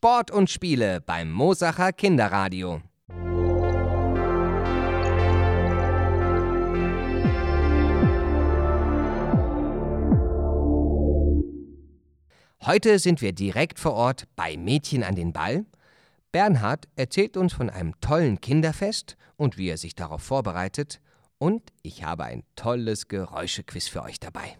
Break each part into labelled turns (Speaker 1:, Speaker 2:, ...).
Speaker 1: Sport und Spiele beim Mosacher Kinderradio. Heute sind wir direkt vor Ort bei Mädchen an den Ball. Bernhard erzählt uns von einem tollen Kinderfest und wie er sich darauf vorbereitet. Und ich habe ein tolles Geräuschequiz für euch dabei.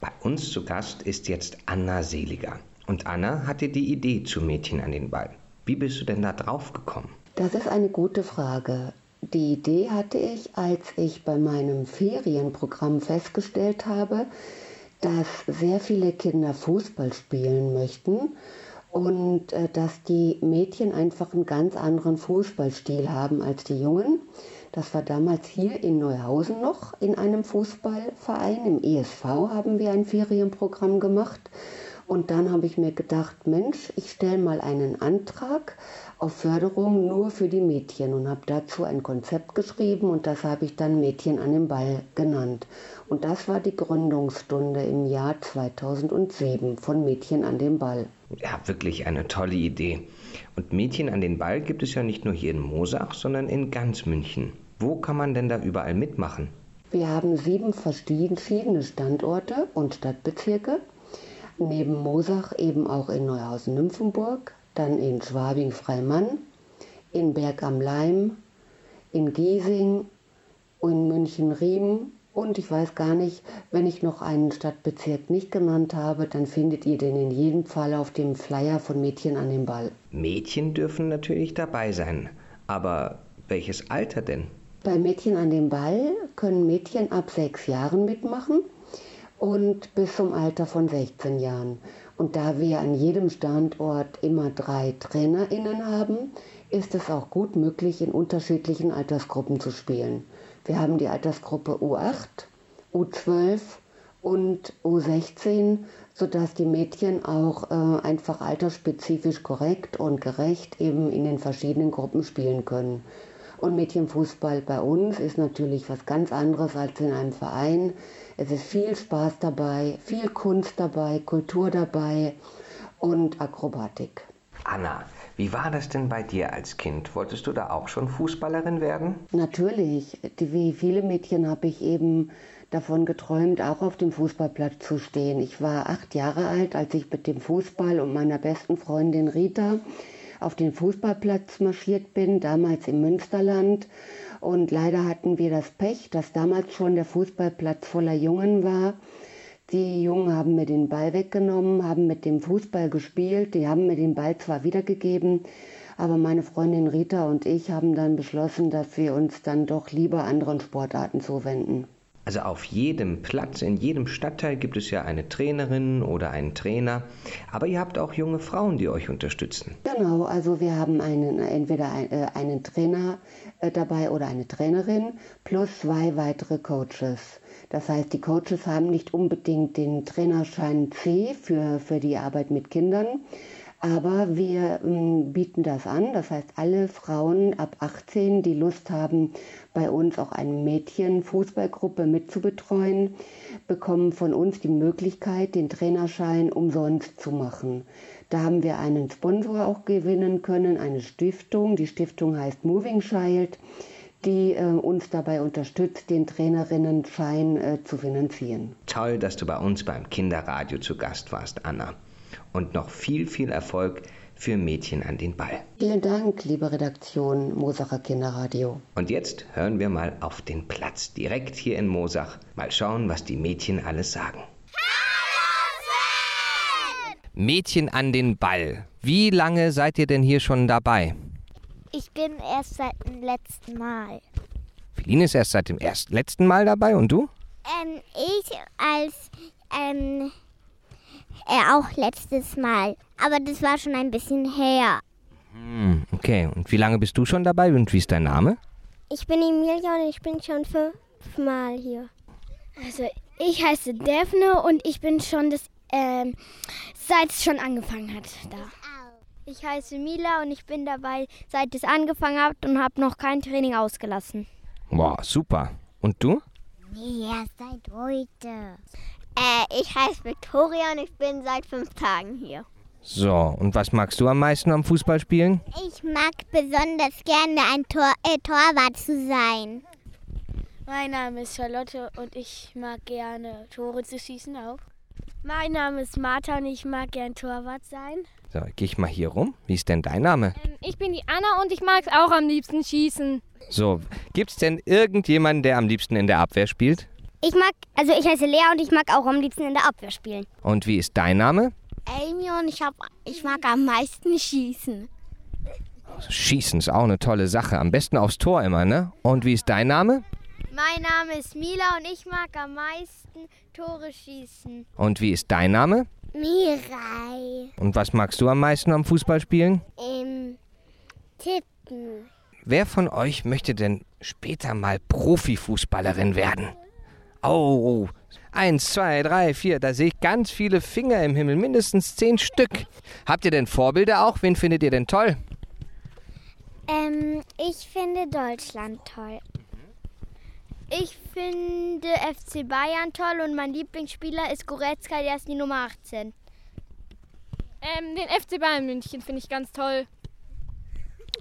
Speaker 2: Bei uns zu Gast ist jetzt Anna Seliger. Und Anna hatte die Idee zu Mädchen an den Ball. Wie bist du denn da drauf gekommen?
Speaker 3: Das ist eine gute Frage. Die Idee hatte ich, als ich bei meinem Ferienprogramm festgestellt habe, dass sehr viele Kinder Fußball spielen möchten und äh, dass die Mädchen einfach einen ganz anderen Fußballstil haben als die Jungen. Das war damals hier in Neuhausen noch in einem Fußballverein. Im ESV haben wir ein Ferienprogramm gemacht. Und dann habe ich mir gedacht, Mensch, ich stelle mal einen Antrag auf Förderung nur für die Mädchen und habe dazu ein Konzept geschrieben und das habe ich dann Mädchen an den Ball genannt. Und das war die Gründungsstunde im Jahr 2007 von Mädchen an den Ball.
Speaker 2: Ja, wirklich eine tolle Idee. Und Mädchen an den Ball gibt es ja nicht nur hier in Mosach, sondern in ganz München. Wo kann man denn da überall mitmachen?
Speaker 3: Wir haben sieben verschiedene Standorte und Stadtbezirke. Neben Mosach eben auch in Neuhausen-Nymphenburg, dann in Schwabing-Freimann, in Berg am Leim, in Giesing, in München-Riem und ich weiß gar nicht, wenn ich noch einen Stadtbezirk nicht genannt habe, dann findet ihr den in jedem Fall auf dem Flyer von Mädchen an den Ball.
Speaker 2: Mädchen dürfen natürlich dabei sein. Aber welches Alter denn?
Speaker 3: Bei Mädchen an den Ball können Mädchen ab sechs Jahren mitmachen und bis zum Alter von 16 Jahren. Und da wir an jedem Standort immer drei TrainerInnen haben, ist es auch gut möglich, in unterschiedlichen Altersgruppen zu spielen. Wir haben die Altersgruppe U8, U12 und U16, sodass die Mädchen auch äh, einfach altersspezifisch korrekt und gerecht eben in den verschiedenen Gruppen spielen können. Und Mädchenfußball bei uns ist natürlich was ganz anderes als in einem Verein. Es ist viel Spaß dabei, viel Kunst dabei, Kultur dabei und Akrobatik.
Speaker 2: Anna, wie war das denn bei dir als Kind? Wolltest du da auch schon Fußballerin werden?
Speaker 3: Natürlich. Wie viele Mädchen habe ich eben davon geträumt, auch auf dem Fußballplatz zu stehen. Ich war acht Jahre alt, als ich mit dem Fußball und meiner besten Freundin Rita auf den Fußballplatz marschiert bin, damals im Münsterland. Und leider hatten wir das Pech, dass damals schon der Fußballplatz voller Jungen war. Die Jungen haben mir den Ball weggenommen, haben mit dem Fußball gespielt, die haben mir den Ball zwar wiedergegeben, aber meine Freundin Rita und ich haben dann beschlossen, dass wir uns dann doch lieber anderen Sportarten zuwenden.
Speaker 2: Also auf jedem Platz, in jedem Stadtteil gibt es ja eine Trainerin oder einen Trainer, aber ihr habt auch junge Frauen, die euch unterstützen.
Speaker 3: Genau, also wir haben einen, entweder äh, einen Trainer äh, dabei oder eine Trainerin plus zwei weitere Coaches. Das heißt, die Coaches haben nicht unbedingt den Trainerschein C für, für die Arbeit mit Kindern, aber wir ähm, bieten das an. Das heißt, alle Frauen ab 18, die Lust haben, bei uns auch eine Mädchen-Fußballgruppe mitzubetreuen, bekommen von uns die Möglichkeit, den Trainerschein umsonst zu machen. Da haben wir einen Sponsor auch gewinnen können, eine Stiftung. Die Stiftung heißt Moving Child, die äh, uns dabei unterstützt, den Trainerinnenschein äh, zu finanzieren.
Speaker 2: Toll, dass du bei uns beim Kinderradio zu Gast warst, Anna und noch viel, viel Erfolg für Mädchen an den Ball.
Speaker 3: Vielen Dank, liebe Redaktion Mosacher Kinderradio.
Speaker 2: Und jetzt hören wir mal auf den Platz direkt hier in Mosach. Mal schauen, was die Mädchen alles sagen.
Speaker 1: Mädchen an den Ball. Wie lange seid ihr denn hier schon dabei?
Speaker 4: Ich bin erst seit dem letzten Mal.
Speaker 1: Feline ist erst seit dem ersten, letzten Mal dabei und du?
Speaker 4: Ähm, ich als ähm, äh, auch letztes Mal. Aber das war schon ein bisschen her.
Speaker 1: Hm, okay. Und wie lange bist du schon dabei und wie ist dein Name?
Speaker 5: Ich bin Emilia und ich bin schon fünfmal hier. Also ich heiße Daphne und ich bin schon das, ähm, seit es schon angefangen hat da. Ich heiße Mila und ich bin dabei, seit es angefangen hat und habe noch kein Training ausgelassen.
Speaker 1: Wow, super. Und du?
Speaker 4: Nee, erst seit heute. Äh, ich heiße Victoria und ich bin seit fünf Tagen hier.
Speaker 1: So, und was magst du am meisten am Fußballspielen?
Speaker 4: Ich mag besonders gerne ein Tor äh, Torwart zu sein.
Speaker 5: Mein Name ist Charlotte und ich mag gerne Tore zu schießen auch. Mein Name ist Martha und ich mag gern Torwart sein.
Speaker 1: So, geh ich mal hier rum. Wie ist denn dein Name?
Speaker 6: Ähm, ich bin die Anna und ich mag es auch am liebsten schießen.
Speaker 1: So, gibt's denn irgendjemanden, der am liebsten in der Abwehr spielt?
Speaker 5: Ich mag, also ich heiße Lea und ich mag auch am liebsten in der Abwehr spielen.
Speaker 1: Und wie ist dein Name?
Speaker 4: Amy und ich, hab, ich mag am meisten schießen.
Speaker 1: Schießen ist auch eine tolle Sache. Am besten aufs Tor immer, ne? Und wie ist dein Name?
Speaker 5: Mein Name ist Mila und ich mag am meisten Tore schießen.
Speaker 1: Und wie ist dein Name?
Speaker 4: Mirai.
Speaker 1: Und was magst du am meisten am Fußballspielen?
Speaker 4: Im Tippen.
Speaker 1: Wer von euch möchte denn später mal Profifußballerin werden? Oh, eins, zwei, drei, vier. Da sehe ich ganz viele Finger im Himmel, mindestens zehn Stück. Habt ihr denn Vorbilder auch? Wen findet ihr denn toll?
Speaker 4: Ähm, ich finde Deutschland toll.
Speaker 5: Ich finde FC Bayern toll und mein Lieblingsspieler ist Goretzka, der ist die Nummer 18.
Speaker 6: Ähm, den FC Bayern München finde ich ganz toll.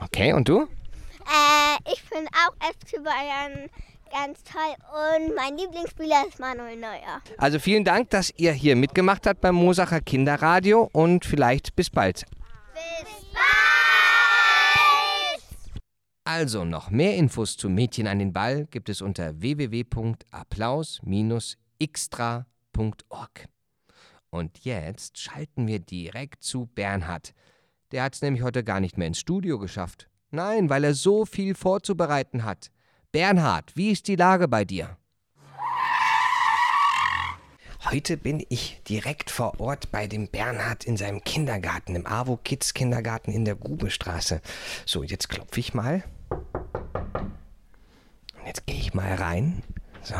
Speaker 1: Okay, und du?
Speaker 4: Äh, ich finde auch FC Bayern ganz toll und mein Lieblingsspieler ist Manuel Neuer.
Speaker 1: Also vielen Dank, dass ihr hier mitgemacht habt beim Mosacher Kinderradio und vielleicht bis bald.
Speaker 4: Bis bald!
Speaker 1: Also noch mehr Infos zu Mädchen an den Ball gibt es unter www.applaus-extra.org. Und jetzt schalten wir direkt zu Bernhard. Der hat es nämlich heute gar nicht mehr ins Studio geschafft. Nein, weil er so viel vorzubereiten hat. Bernhard, wie ist die Lage bei dir? Heute bin ich direkt vor Ort bei dem Bernhard in seinem Kindergarten, im AWO Kids Kindergarten in der Grubestraße. So, jetzt klopfe ich mal. Und jetzt gehe ich mal rein. So.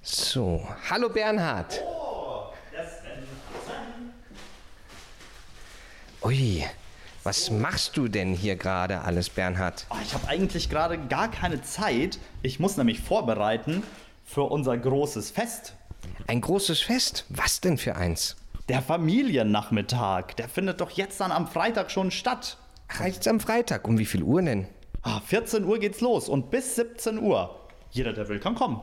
Speaker 1: So, hallo Bernhard. Ui, was machst du denn hier gerade alles, Bernhard?
Speaker 7: Oh, ich habe eigentlich gerade gar keine Zeit. Ich muss nämlich vorbereiten für unser großes Fest.
Speaker 1: Ein großes Fest? Was denn für eins?
Speaker 7: Der Familiennachmittag. Der findet doch jetzt dann am Freitag schon statt.
Speaker 1: Ach, jetzt am Freitag. Um wie viel Uhr denn?
Speaker 7: Ah, 14 Uhr geht's los und bis 17 Uhr. Jeder, der will, kann kommen.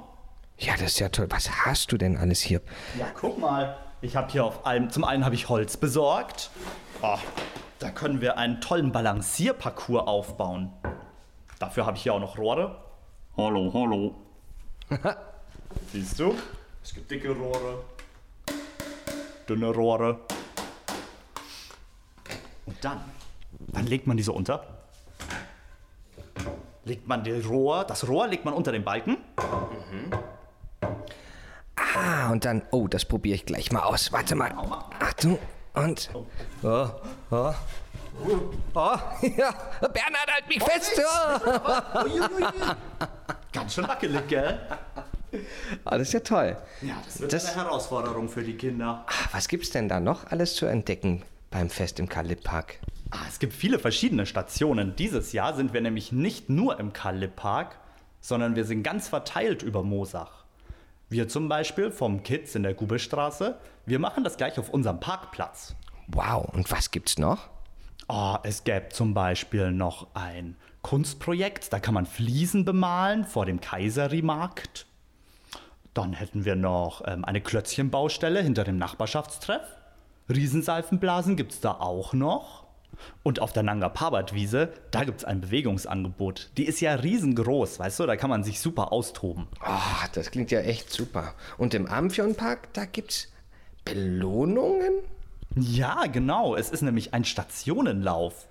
Speaker 1: Ja, das ist ja toll. Was hast du denn alles hier?
Speaker 7: Ja, guck mal. Ich habe hier auf einem, zum einen habe ich Holz besorgt. Oh, da können wir einen tollen Balancierparcours aufbauen. Dafür habe ich hier auch noch Rohre. Hallo, hallo. Siehst du? Es gibt dicke Rohre, dünne Rohre. Und dann, dann legt man diese unter. Legt man die Rohr, das Rohr legt man unter den Balken.
Speaker 1: Ah, und dann. Oh, das probiere ich gleich mal aus. Warte mal. Achtung. Und. Oh, oh. Oh, ja. Bernhard, halt mich fest. Oh.
Speaker 7: Ganz schön wackelig, gell?
Speaker 1: Ah, das ist ja toll.
Speaker 7: Ja, das wird
Speaker 1: Das-
Speaker 7: eine Herausforderung für die Kinder.
Speaker 1: Ah, Was gibt's denn da noch alles zu entdecken beim Fest im Kalib-Park?
Speaker 7: Ah, es gibt viele verschiedene Stationen. Dieses Jahr sind wir nämlich nicht nur im Kalib-Park, sondern wir sind ganz verteilt über Mosach. Wir zum Beispiel vom Kids in der Gubelstraße, wir machen das gleich auf unserem Parkplatz.
Speaker 1: Wow, und was gibt's noch?
Speaker 7: Oh, es gäbe zum Beispiel noch ein Kunstprojekt, da kann man Fliesen bemalen vor dem Kaiseri-Markt. Dann hätten wir noch ähm, eine Klötzchenbaustelle hinter dem Nachbarschaftstreff. Riesenseifenblasen gibt es da auch noch. Und auf der Nanga Parbat-Wiese, da gibt es ein Bewegungsangebot. Die ist ja riesengroß, weißt du, da kann man sich super austoben.
Speaker 1: Oh, das klingt ja echt super. Und im Amphion-Park, da gibt's Belohnungen?
Speaker 7: Ja, genau. Es ist nämlich ein Stationenlauf.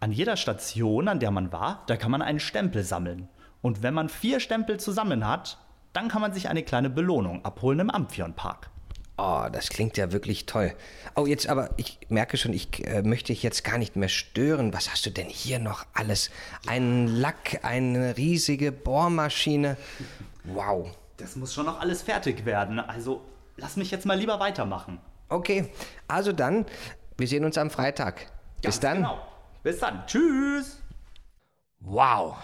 Speaker 7: An jeder Station, an der man war, da kann man einen Stempel sammeln. Und wenn man vier Stempel zusammen hat, dann kann man sich eine kleine Belohnung abholen im Amphionpark.
Speaker 1: Oh, das klingt ja wirklich toll. Oh, jetzt aber, ich merke schon, ich äh, möchte dich jetzt gar nicht mehr stören. Was hast du denn hier noch alles? Ein Lack, eine riesige Bohrmaschine. Wow.
Speaker 7: Das muss schon noch alles fertig werden. Also lass mich jetzt mal lieber weitermachen.
Speaker 1: Okay, also dann, wir sehen uns am Freitag. Bis
Speaker 7: Ganz
Speaker 1: dann.
Speaker 7: Genau. Bis dann. Tschüss.
Speaker 1: Wow.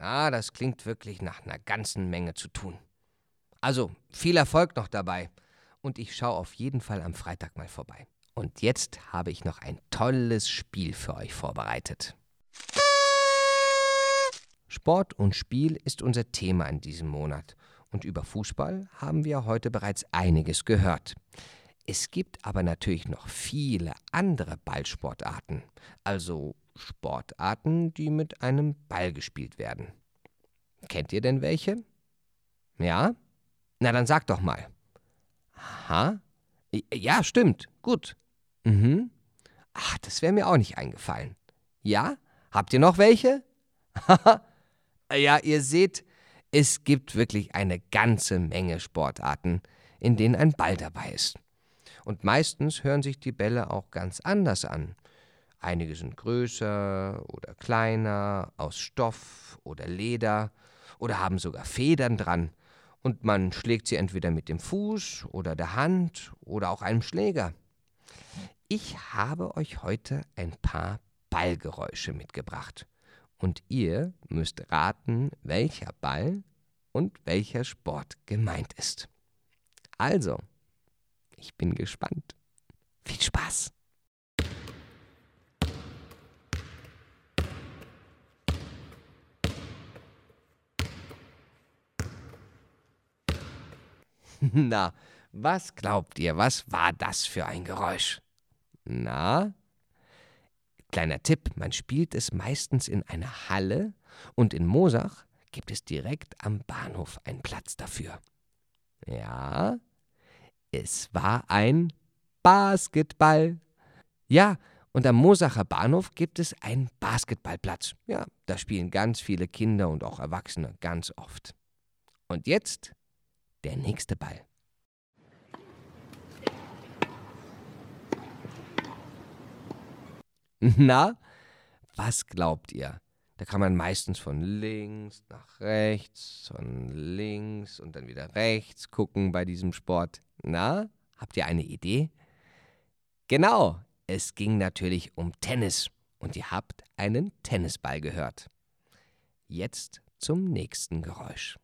Speaker 1: Ja, das klingt wirklich nach einer ganzen Menge zu tun. Also, viel Erfolg noch dabei. Und ich schaue auf jeden Fall am Freitag mal vorbei. Und jetzt habe ich noch ein tolles Spiel für euch vorbereitet. Sport und Spiel ist unser Thema in diesem Monat. Und über Fußball haben wir heute bereits einiges gehört. Es gibt aber natürlich noch viele andere Ballsportarten, also Sportarten, die mit einem Ball gespielt werden. Kennt ihr denn welche? Ja? Na dann sag doch mal. Aha. Ja, stimmt. Gut. Mhm. Ach, das wäre mir auch nicht eingefallen. Ja? Habt ihr noch welche? ja, ihr seht, es gibt wirklich eine ganze Menge Sportarten, in denen ein Ball dabei ist. Und meistens hören sich die Bälle auch ganz anders an. Einige sind größer oder kleiner, aus Stoff oder Leder oder haben sogar Federn dran. Und man schlägt sie entweder mit dem Fuß oder der Hand oder auch einem Schläger. Ich habe euch heute ein paar Ballgeräusche mitgebracht. Und ihr müsst raten, welcher Ball und welcher Sport gemeint ist. Also, ich bin gespannt. Viel Spaß! Na, was glaubt ihr, was war das für ein Geräusch? Na? Kleiner Tipp, man spielt es meistens in einer Halle und in Mosach gibt es direkt am Bahnhof einen Platz dafür. Ja, es war ein Basketball. Ja, und am Mosacher Bahnhof gibt es einen Basketballplatz. Ja, da spielen ganz viele Kinder und auch Erwachsene ganz oft. Und jetzt der nächste Ball. Na, was glaubt ihr? Da kann man meistens von links nach rechts, von links und dann wieder rechts gucken bei diesem Sport. Na, habt ihr eine Idee? Genau, es ging natürlich um Tennis und ihr habt einen Tennisball gehört. Jetzt zum nächsten Geräusch.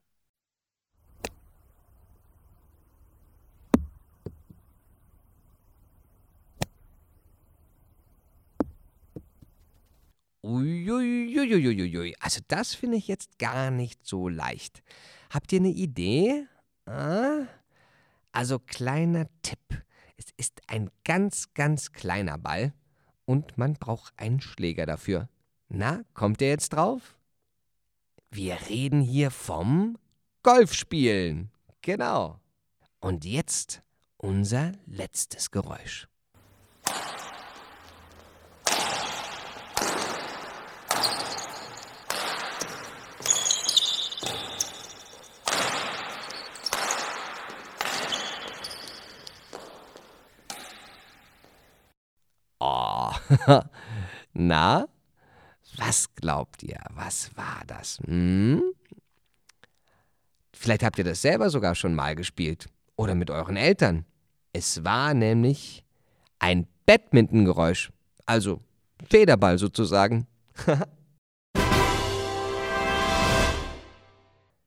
Speaker 1: Uiuiuiuiui. Also das finde ich jetzt gar nicht so leicht. Habt ihr eine Idee? Ah? Also kleiner Tipp. Es ist ein ganz, ganz kleiner Ball und man braucht einen Schläger dafür. Na, kommt ihr jetzt drauf? Wir reden hier vom Golfspielen. Genau. Und jetzt unser letztes Geräusch. Na, was glaubt ihr? Was war das? Hm? Vielleicht habt ihr das selber sogar schon mal gespielt. Oder mit euren Eltern. Es war nämlich ein Badmintongeräusch. Also Federball sozusagen.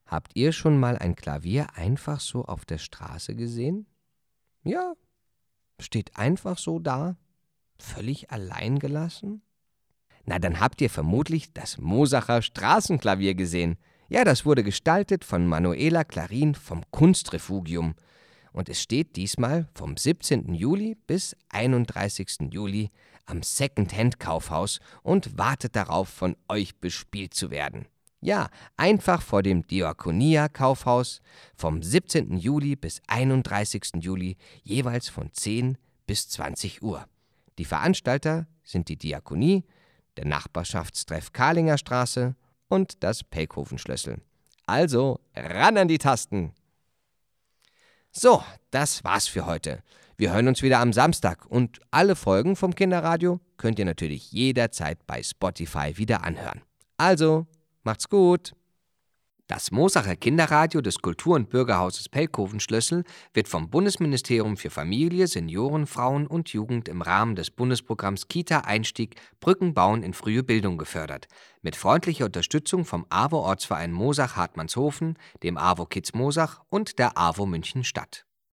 Speaker 1: Habt ihr schon mal ein Klavier einfach so auf der Straße gesehen? Ja, steht einfach so da völlig allein gelassen? Na, dann habt ihr vermutlich das Mosacher Straßenklavier gesehen. Ja, das wurde gestaltet von Manuela Clarin vom Kunstrefugium. Und es steht diesmal vom 17. Juli bis 31. Juli am Second-Hand-Kaufhaus und wartet darauf, von euch bespielt zu werden. Ja, einfach vor dem Diakonia-Kaufhaus vom 17. Juli bis 31. Juli jeweils von 10 bis 20 Uhr. Die Veranstalter sind die Diakonie, der Nachbarschaftstreff Karlinger Straße und das Pelkhofen-Schlössel. Also ran an die Tasten! So, das war's für heute. Wir hören uns wieder am Samstag und alle Folgen vom Kinderradio könnt ihr natürlich jederzeit bei Spotify wieder anhören. Also, macht's gut! Das Mosacher Kinderradio des Kultur- und Bürgerhauses Pelkoven-Schlössel wird vom Bundesministerium für Familie, Senioren, Frauen und Jugend im Rahmen des Bundesprogramms Kita-Einstieg Brücken bauen in frühe Bildung gefördert. Mit freundlicher Unterstützung vom AWO-Ortsverein Mosach-Hartmannshofen, dem AWO Kids Mosach und der AWO München Stadt.